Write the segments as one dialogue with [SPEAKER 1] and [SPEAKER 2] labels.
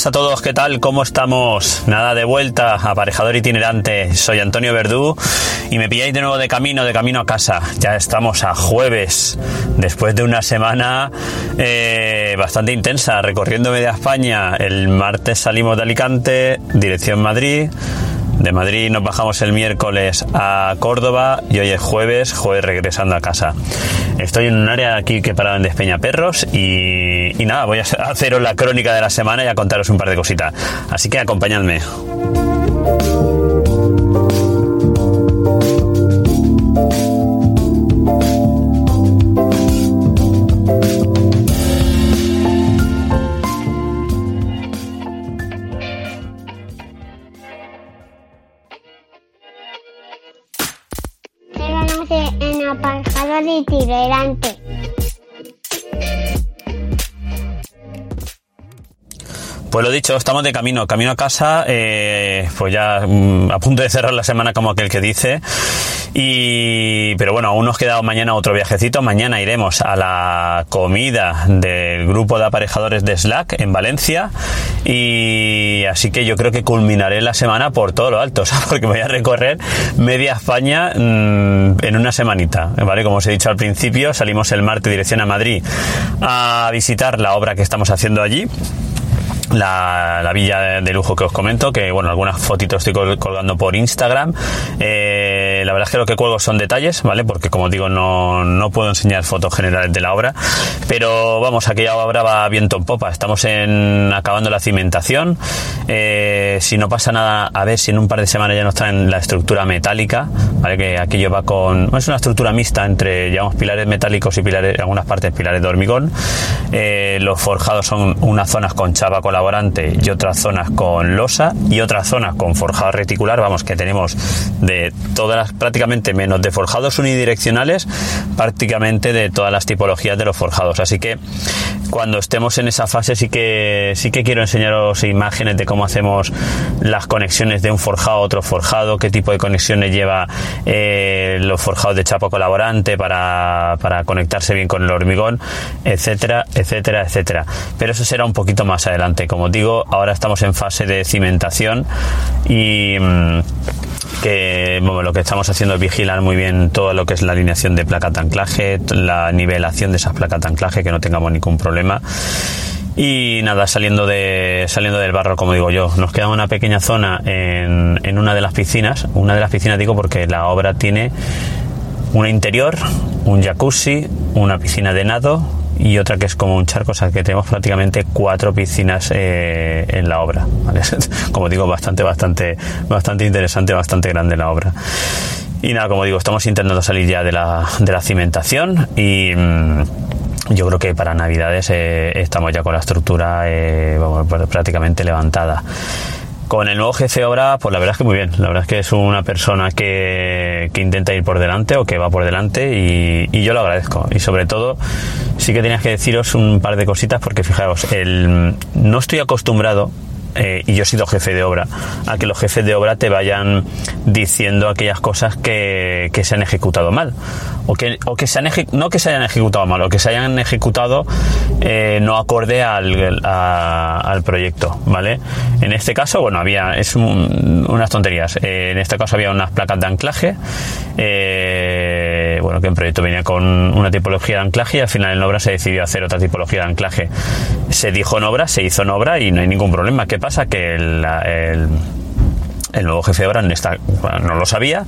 [SPEAKER 1] Buenas a todos, ¿qué tal? ¿Cómo estamos? Nada de vuelta, aparejador itinerante. Soy Antonio Verdú y me pilláis de nuevo de camino, de camino a casa. Ya estamos a jueves, después de una semana eh, bastante intensa, recorriendo media España. El martes salimos de Alicante, dirección Madrid. De Madrid nos bajamos el miércoles a Córdoba y hoy es jueves, jueves regresando a casa. Estoy en un área aquí que parado en Despeñaperros y, y nada, voy a haceros la crónica de la semana y a contaros un par de cositas. Así que acompañadme.
[SPEAKER 2] Itinerante.
[SPEAKER 1] Pues lo dicho, estamos de camino, camino a casa, eh, pues ya mm, a punto de cerrar la semana como aquel que dice. Y, pero bueno, aún nos queda mañana otro viajecito. Mañana iremos a la comida del grupo de aparejadores de Slack en Valencia. Y así que yo creo que culminaré la semana por todo lo alto, o sea, porque voy a recorrer media España mm, en una semanita. ¿Vale? Como os he dicho al principio, salimos el martes dirección a Madrid a visitar la obra que estamos haciendo allí la, la, villa de lujo que os comento, que bueno, algunas fotitos estoy col colgando por Instagram. Eh, la verdad es que lo que cuelgo son detalles, ¿vale? Porque como digo, no, no puedo enseñar fotos generales de la obra. Pero vamos, aquella obra va viento en popa. Estamos acabando la cimentación. Eh, si no pasa nada, a ver si en un par de semanas ya nos traen la estructura metálica. Que aquello va con. Es una estructura mixta entre, digamos, pilares metálicos y pilares, algunas partes pilares de hormigón. Eh, los forjados son unas zonas con chapa colaborante y otras zonas con losa y otras zonas con forjado reticular, vamos, que tenemos de todas las, prácticamente menos de forjados unidireccionales, prácticamente de todas las tipologías de los forjados. Así que cuando estemos en esa fase sí que sí que quiero enseñaros imágenes de cómo hacemos las conexiones de un forjado a otro forjado, qué tipo de conexiones lleva eh, los forjados de chapa colaborante para, para conectarse bien con el hormigón, etcétera, etcétera, etcétera. Pero eso será un poquito más adelante. Como digo, ahora estamos en fase de cimentación y mmm, que lo que estamos haciendo es vigilar muy bien todo lo que es la alineación de placa de anclaje, la nivelación de esas placas de anclaje, que no tengamos ningún problema. Y nada, saliendo, de, saliendo del barro, como digo yo, nos queda una pequeña zona en, en una de las piscinas. Una de las piscinas digo porque la obra tiene una interior, un jacuzzi, una piscina de nado, y otra que es como un charco, o sea que tenemos prácticamente cuatro piscinas eh, en la obra. ¿vale? Como digo, bastante, bastante, bastante interesante, bastante grande la obra. Y nada, como digo, estamos intentando salir ya de la, de la cimentación y mmm, yo creo que para Navidades eh, estamos ya con la estructura eh, prácticamente levantada. Con el nuevo jefe de obra, pues la verdad es que muy bien. La verdad es que es una persona que, que intenta ir por delante o que va por delante y, yo lo agradezco. Y sobre todo, sí que tenías que deciros un par de cositas porque fijaos, el, no estoy acostumbrado eh, y yo he sido jefe de obra, a que los jefes de obra te vayan diciendo aquellas cosas que, que se han ejecutado mal. O que, o que se han no que se hayan ejecutado mal, o que se hayan ejecutado eh, no acorde al, al proyecto, ¿vale? En este caso, bueno, había es un- unas tonterías. Eh, en este caso había unas placas de anclaje, bueno, que en proyecto venía con una tipología de anclaje y al final en obra se decidió hacer otra tipología de anclaje. Se dijo en obra, se hizo en obra y no hay ningún problema. ¿Qué pasa? Que el- el el nuevo jefe de obra no, está- no lo sabía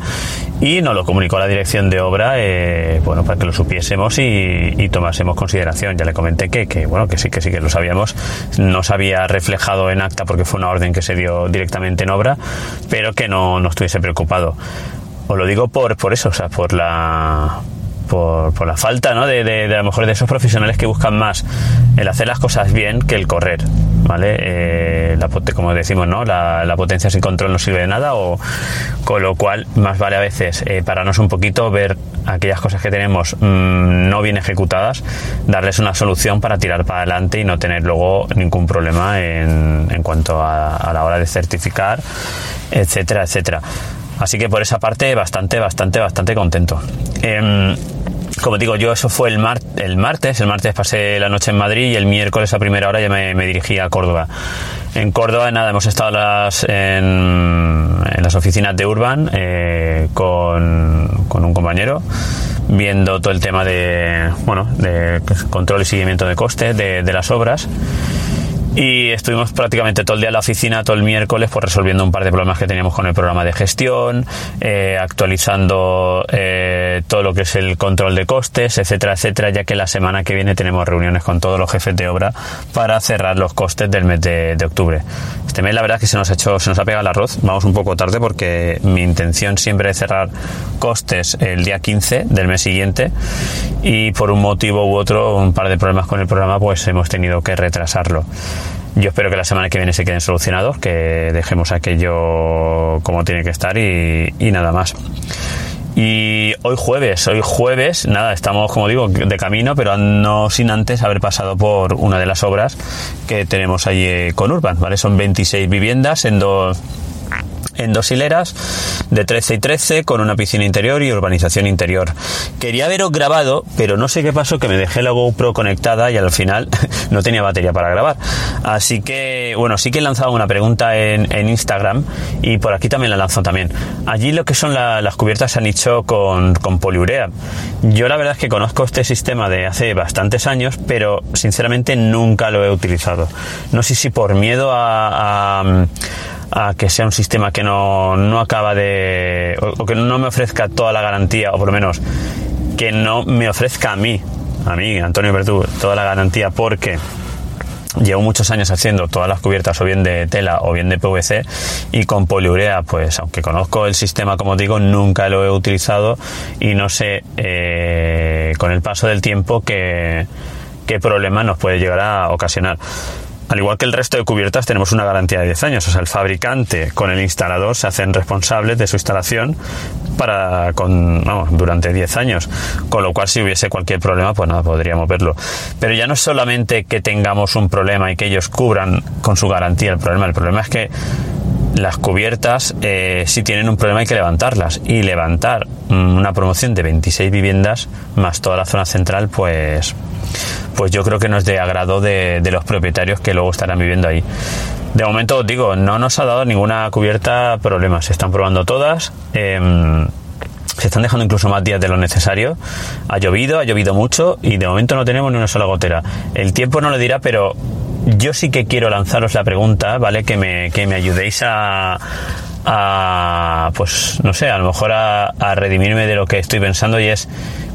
[SPEAKER 1] y nos lo comunicó a la dirección de obra eh, bueno para que lo supiésemos y, y tomásemos consideración ya le comenté que, que, bueno que sí que sí que lo sabíamos no se había reflejado en acta porque fue una orden que se dio directamente en obra pero que no, no estuviese preocupado os lo digo por, por eso o sea por la por, por la falta ¿no? de, de- de a lo mejor de esos profesionales que buscan más el hacer las cosas bien que el correr ¿vale? Eh, la como decimos ¿no? la, la potencia sin control no sirve de nada o con lo cual más vale a veces eh, pararnos un poquito ver aquellas cosas que tenemos mm, no bien ejecutadas darles una solución para tirar para adelante y no tener luego ningún problema en, en cuanto a, a la hora de certificar etcétera etcétera Así que por esa parte bastante, bastante, bastante contento. Em, como digo, yo eso fue el, mar- el martes. El martes pasé la noche en Madrid y el miércoles a primera hora ya me, dirigí a Córdoba. En Córdoba, nada, hemos estado las, en, las oficinas de Urban eh, con, con un compañero viendo todo el tema de, bueno, de control y seguimiento de costes de, de las obras. Y estuvimos prácticamente todo el día en la oficina, todo el miércoles, pues resolviendo un par de problemas que teníamos con el programa de gestión, eh, actualizando eh, todo lo que es el control de costes, etcétera, etcétera, ya que la semana que viene tenemos reuniones con todos los jefes de obra para cerrar los costes del mes de, de octubre. Este mes la verdad es que se nos ha hecho, se nos ha pegado el arroz, vamos un poco tarde porque mi intención siempre es cerrar costes el día 15 del mes siguiente y por un motivo u otro, un par de problemas con el programa, pues hemos tenido que retrasarlo. Yo espero que la semana que viene se queden solucionados, que dejemos aquello como tiene que estar y, y nada más. Y hoy jueves, hoy jueves, nada, estamos como digo de camino, pero no sin antes haber pasado por una de las obras que tenemos allí con Urban, ¿vale? Son 26 viviendas en dos en dos hileras de 13 y 13 con una piscina interior y urbanización interior. Quería haberos grabado, pero no sé qué pasó que me dejé la GoPro conectada y al final no tenía batería para grabar. Así que, bueno, sí que he lanzado una pregunta en, en Instagram y por aquí también la lanzo también. Allí lo que son la- las cubiertas se han hecho con, con poliurea. Yo la verdad es que conozco este sistema de hace bastantes años, pero sinceramente nunca lo he utilizado. No sé si por miedo a a que sea un sistema que no, no acaba de. O, que no me ofrezca toda la garantía, o por lo menos que no me ofrezca a mí, a mí, Antonio Bertú, toda la garantía, porque llevo muchos años haciendo todas las cubiertas o bien de tela o bien de PVC y con poliurea pues aunque conozco el sistema como digo nunca lo he utilizado y no sé eh, con el paso del tiempo qué, qué problema nos puede llegar a ocasionar al igual que el resto de cubiertas tenemos una garantía de 10 años, o sea, el fabricante con el instalador se hacen responsables de su instalación para con, durante 10 años, con lo cual si hubiese cualquier problema, pues nada, podríamos verlo. Pero ya no es solamente que tengamos un problema y que ellos cubran con su garantía el problema, el problema es que las cubiertas, eh, si tienen un problema hay que levantarlas. Y levantar mm, una promoción de 26 viviendas más toda la zona central, pues, pues yo creo que no es de agrado de, los propietarios que luego estarán viviendo ahí. De momento os digo, no nos ha dado ninguna cubierta problemas. Se están probando todas. em, se están dejando incluso más días de lo necesario. Ha llovido, ha llovido mucho y de momento no tenemos ni una sola gotera. El tiempo no lo dirá, pero yo sí que quiero lanzaros la pregunta, ¿vale? Que me, que me ayudéis a, a, pues, no sé, a lo mejor a, a redimirme de lo que estoy pensando y es,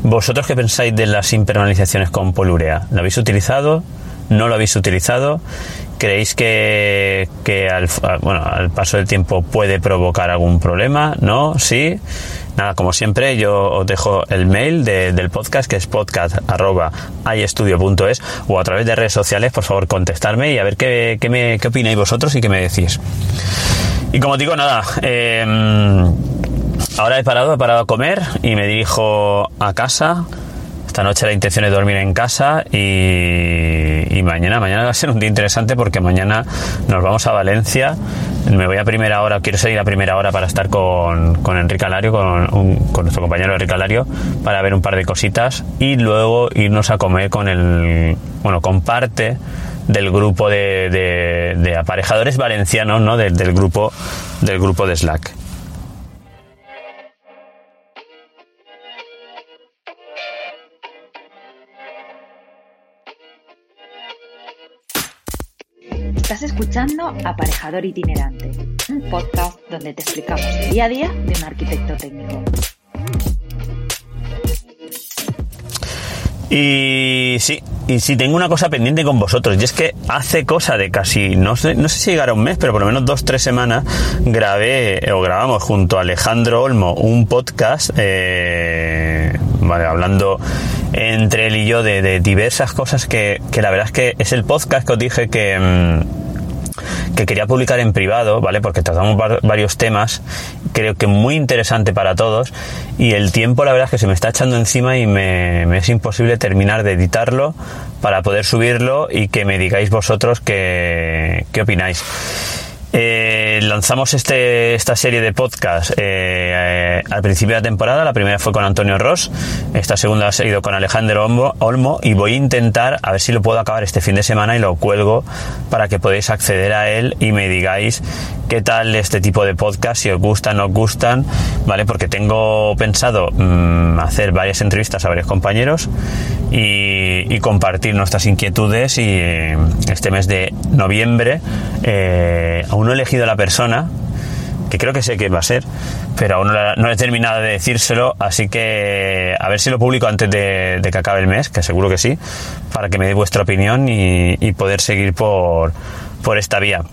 [SPEAKER 1] ¿vosotros qué pensáis de las impermeabilizaciones con polurea? ¿Lo habéis utilizado? ¿No lo habéis utilizado? ¿Creéis que, que al, bueno, al paso del tiempo puede provocar algún problema? ¿No? ¿Sí? Nada, como siempre, yo os dejo el mail de- del podcast, que es podcast.iestudio.es o a través de redes sociales, por favor, contestarme y a ver qué, qué, me, qué opináis vosotros y qué me decís. Y como digo, nada, eh, ahora he parado, he parado a comer y me dirijo a casa. esta noche la intención es dormir en casa y mañana, mañana va a ser un día interesante porque mañana nos vamos a Valencia. Me voy a primera hora, quiero seguir a primera hora para estar con, con Enrique Alario, con, nuestro compañero Enrique Alario, para ver un par de cositas y luego irnos a comer con el, bueno, con parte del grupo de, de- aparejadores valencianos, ¿no? Del grupo, del grupo de Slack.
[SPEAKER 3] Estás escuchando Aparejador Itinerante, un podcast donde te explicamos el día a día de un arquitecto técnico.
[SPEAKER 1] Y sí, y sí, tengo una cosa pendiente con vosotros, y es que hace cosa de casi, no sé, no sé si llegará un mes, pero por lo menos dos, tres semanas, grabé, o grabamos junto a Alejandro Olmo un podcast, eh, vale, hablando entre él y yo de, de diversas cosas que, que la verdad es que es el podcast que os dije que... mm, que quería publicar en privado, ¿vale? Porque tratamos var- varios temas, creo que muy interesante para todos, y el tiempo la verdad es que se me está echando encima y me, me es imposible terminar de editarlo para poder subirlo y que me digáis vosotros qué, qué opináis. Eh, lanzamos este, esta serie de podcast eh, eh, al principio de la temporada. La primera fue con Antonio Ross, esta segunda ha sido con Alejandro Olmo, y voy a intentar a ver si lo puedo acabar este fin de semana y lo cuelgo para que podáis acceder a él y me digáis qué tal este tipo de podcast, si os gustan, no os gustan, ¿vale? Porque tengo pensado mm, hacer varias entrevistas a varios compañeros y, y compartir nuestras inquietudes y eh, este mes de noviembre eh, aún no he elegido la persona que creo que sé quién va a ser, pero aún no, he terminado de decírselo, así que a ver si lo publico antes de, que acabe el mes, que seguro que sí, para que me dé vuestra opinión y, y poder seguir por, por esta vía.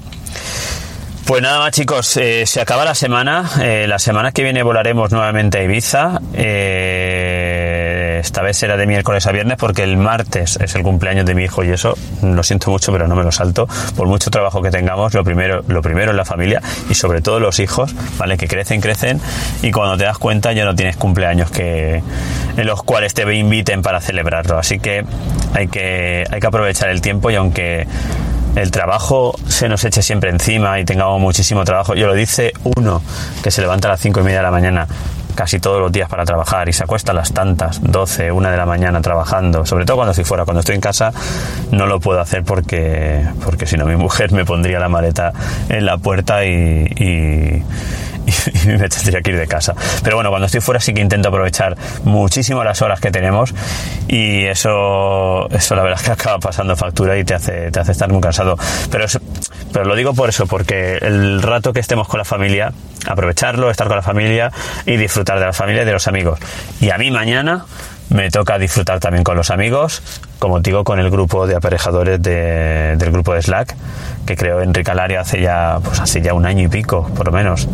[SPEAKER 1] Pues nada más chicos, eh, se acaba la semana, eh, la semana que viene volaremos nuevamente a Ibiza, eh, esta vez será de miércoles a viernes porque el martes es el cumpleaños de mi hijo y eso lo siento mucho pero no me lo salto, por mucho trabajo que tengamos, lo primero, lo primero es la familia y sobre todo los hijos, ¿vale? Que crecen, crecen y cuando te das cuenta ya no tienes cumpleaños que, en los cuales te inviten para celebrarlo, así que hay que, hay que aprovechar el tiempo y aunque el trabajo se nos eche siempre encima y tengamos muchísimo trabajo. Yo lo dice uno que se levanta a las cinco y media de la mañana casi todos los días para trabajar y se acuesta a las tantas, 12, una de la mañana trabajando, sobre todo cuando estoy fuera, cuando estoy en casa no lo puedo hacer porque, porque si no mi mujer me pondría la maleta en la puerta y, y, y me tendría que ir de casa. Pero bueno, cuando estoy fuera sí que intento aprovechar muchísimo las horas que tenemos y eso, eso la verdad es que acaba pasando factura y te hace, te hace estar muy cansado. Pero, eso- pero lo digo por eso, porque el rato que estemos con la familia, aprovecharlo, estar con la familia y disfrutar de la familia y de los amigos. Y a mí mañana me toca disfrutar también con los amigos, como digo, con el grupo de aparejadores de- del grupo de Slack, que creó Enrique Alario hace ya, pues hace ya un año y pico, por lo menos.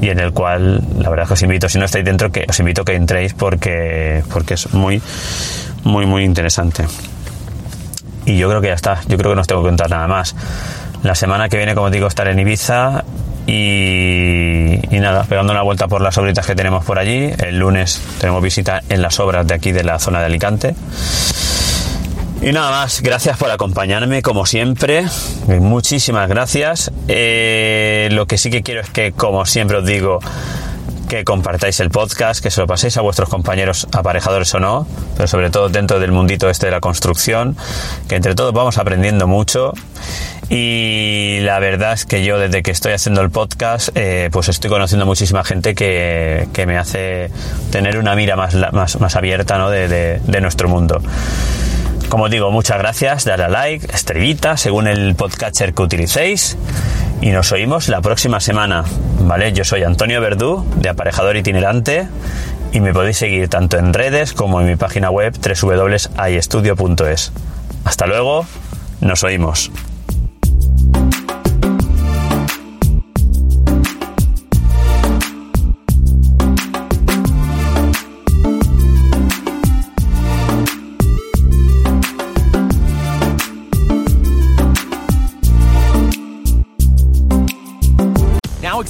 [SPEAKER 1] Y en el cual, la verdad es que os invito, si no estáis dentro, que os invito a que entréis porque, porque es muy, muy, muy interesante. Y yo creo que ya está, yo creo que no os tengo que contar nada más. La semana que viene, como digo, estaré en Ibiza y, y nada, pegando una vuelta por las obritas que tenemos por allí. El lunes tenemos visita en las obras de aquí de la zona de Alicante. Y nada más, gracias por acompañarme como siempre. Eh, Muchísimas gracias. Eh, lo que sí que quiero es que, como siempre os digo, que compartáis el podcast, que se lo paséis a vuestros compañeros aparejadores o no, pero sobre todo dentro del mundito este de la construcción, que entre todos vamos aprendiendo mucho. Y la verdad es que yo desde que estoy haciendo el podcast, eh, pues estoy conociendo muchísima gente que, que me hace tener una mira más, más, más abierta ¿no? de, de- de nuestro mundo. Como digo, muchas gracias, dale a like, estrellita, según el podcatcher que utilicéis. Y nos oímos la próxima semana, ¿vale? Yo soy Antonio Verdú, de Aparejador Itinerante, y me podéis seguir tanto en redes como en mi página web www.aiestudio.es. Hasta luego, nos oímos.